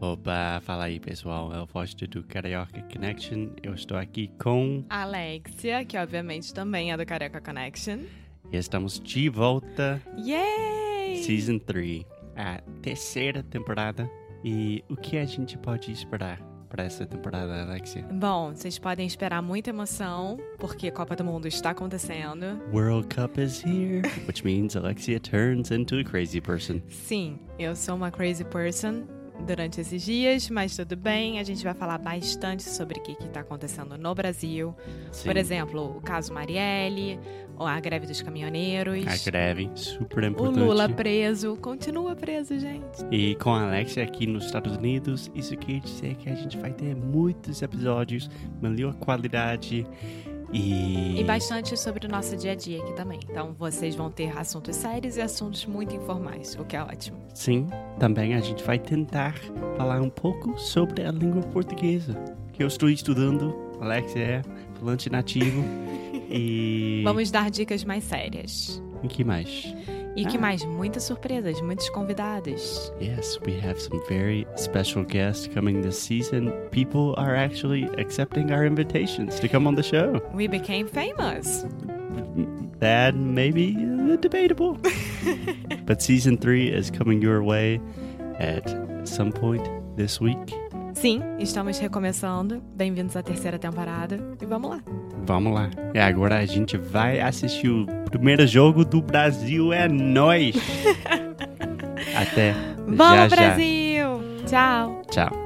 Opa, fala aí pessoal, é o Foster do Carioca Connection. Eu estou aqui com Alexia, que obviamente também é do Carioca Connection. E estamos de volta. Yay! Season 3, a terceira temporada. E o que a gente pode esperar para essa temporada, Alexia? Bom, vocês podem esperar muita emoção, porque Copa do Mundo está acontecendo. World Cup is here, which means Alexia turns into a crazy person. Sim, eu sou uma crazy person durante esses dias, mas tudo bem. A gente vai falar bastante sobre o que está acontecendo no Brasil. Sim. Por exemplo, o caso Marielle, a greve dos caminhoneiros. A greve, super O importante. Lula preso. Continua preso, gente. E com a Alexia aqui nos Estados Unidos, isso quer dizer que a gente vai ter muitos episódios, melhor qualidade e. E bastante sobre o nosso dia a dia aqui também. Então vocês vão ter assuntos sérios e assuntos muito informais, o que é ótimo. Sim, também a gente vai tentar falar um pouco sobre a língua portuguesa, que eu estou estudando. Alexia é falante nativo. e. Vamos dar dicas mais sérias. E que mais? E o que Ah. mais? Muitas surpresas, muitos convidados. Yes, we have some very special guests coming this season. People are actually accepting our invitations to come on the show. We became famous. That may be uh, debatable. but season three is coming your way at some point this week. Sim, estamos recomeçando. Bem-vindos à terceira temporada. E vamos lá. Vamos lá. E agora a gente vai assistir o primeiro jogo do Brasil. É nóis! Até Vamos, já, já. Brasil! Tchau! Tchau.